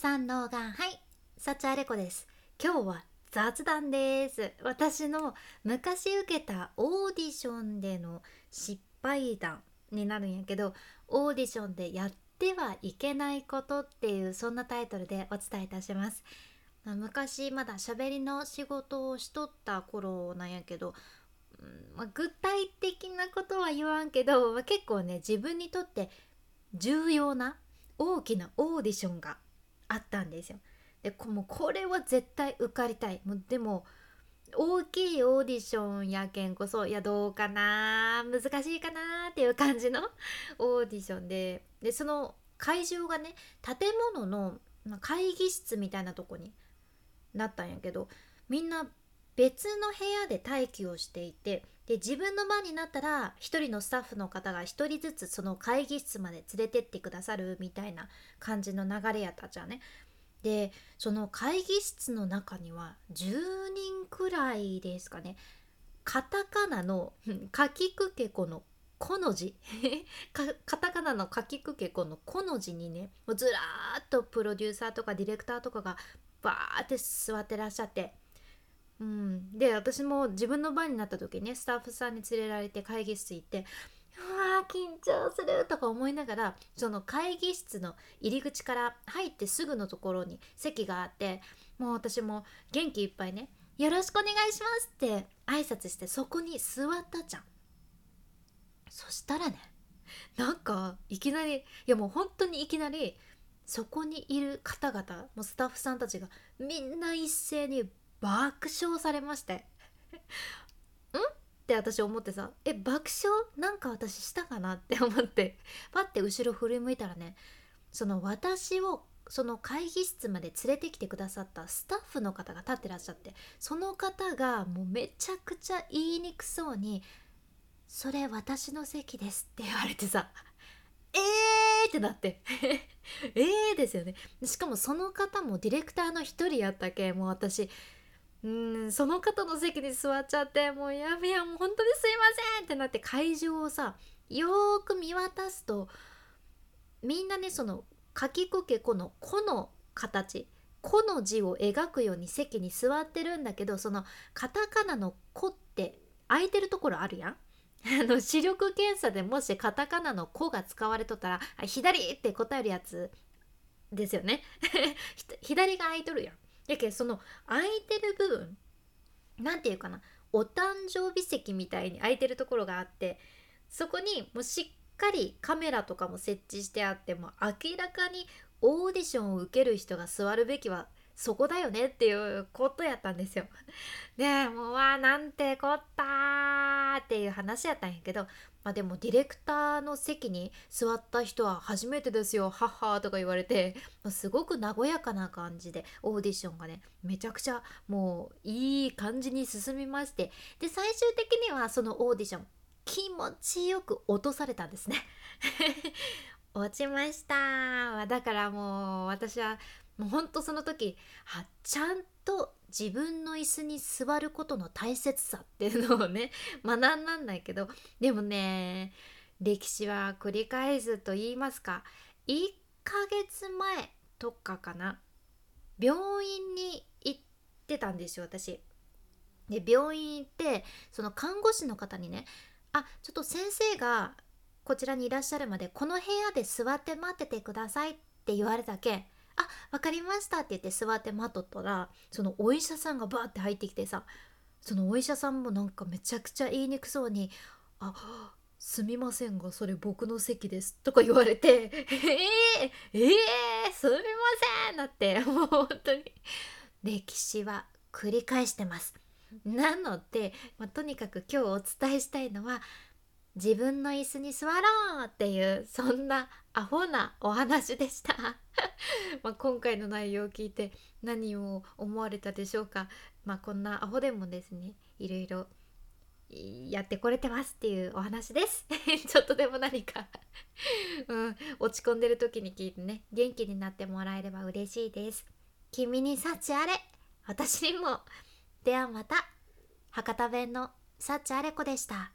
三能がはい。幸あれ子です。今日は雑談です。私の昔受けたオーディションでの失敗談になるんやけどオーディションでやってはいけないことっていうそんなタイトルでお伝えいたします。昔まだ喋りの仕事をしとった頃なんやけど、うんまあ、具体的なことは言わんけど、まあ、結構ね自分にとって重要な大きなオーディションがあったんですよ。でもうこれは絶対受かりたいもうでも大きいオーディションやけんこそいやどうかな？難しいかなっていう感じのオーディションででその会場がね建物の会議室みたいなとこになったんやけどみんな別の部屋で待機をしていてで自分の番になったら1人のスタッフの方が1人ずつその会議室まで連れてってくださるみたいな感じの流れやったじゃんね。でその会議室の中には10人くらいですかねカタカナの かきくけこの「こ」の字 カタカナのかきくけこの「こ」の字にねもうずらーっとプロデューサーとかディレクターとかがバーって座ってらっしゃってうん、で私も自分の番になった時ねスタッフさんに連れられて会議室行ってうわー緊張するとか思いながらその会議室の入り口から入ってすぐのところに席があってもう私も元気いっぱいね「よろしくお願いします」って挨拶してそこに座ったじゃん。そしたらねなんかいきなりいやもう本当にいきなりそこにいる方々もうスタッフさんたちがみんな一斉に爆笑されまして。ん？って私思ってさ。え爆笑？なんか私したかな？って思って。パッて後ろ振り向いたらねその私をその会議室まで連れてきてくださったスタッフの方が立ってらっしゃって。その方がもうめちゃくちゃ言いにくそうに「それ私の席です」って言われてさ。えーってなって。えーですよね。しかもその方もディレクターの一人やったけもう私うんその方の席に座っちゃってもうやべやもう本当にすいませんってなって会場をさよーく見渡すとみんなねそのかきくけこの「こ」の形「こ」の字を描くように席に座ってるんだけどそのカタカナの「こ」って空いてるところあるやん？あの視力検査でもしカタカナの「こ」が使われとったら「左!」って答えるやつですよね 左が空いとるやん。やけその空いてる部分何て言うかなお誕生日席みたいに空いてるところがあってそこにもうしっかりカメラとかも設置してあっても明らかにオーディションを受ける人が座るべきはそこだよねっていうことやったんですよ。でもうわなんてこったっていう話やったんやけどまあでもディレクターの席に座った人は初めてですよ。はっはとか言われて、すごく和やかな感じでオーディションがねめちゃくちゃもういい感じに進みまして。で最終的にはそのオーディション気持ちよく落とされたんですね。落ちましただからもう私はもうほんとその時あちゃんと自分の椅子に座ることの大切さっていうのをね 学んだんだけどでもね歴史は繰り返すと言いますか1ヶ月前とかかな病院に行ってたんですよ私。で病院行ってその看護師の方にね「あちょっと先生がこちらにいらっしゃるまでこの部屋で座って待っててください」って言われたけあ分かりました」って言って座って待っとったらそのお医者さんがバーって入ってきてさそのお医者さんもなんかめちゃくちゃ言いにくそうに「あすみませんがそれ僕の席です」とか言われて「えー、えー、すみません」だってもう本当に。歴史は繰り返してます。なので、まあ、とにかく今日お伝えしたいのは自分の椅子に座ろうっていうそんなアホなお話でした。ま今回の内容を聞いて何を思われたでしょうか。まあこんなアホでもですねいろいろやってこれてますっていうお話です。ちょっとでも何か。うん、落ち込んでる時に聞いてね元気になってもらえれば嬉しいです。君に幸あれ。私にも。ではまた。博多弁の幸あれ子でした。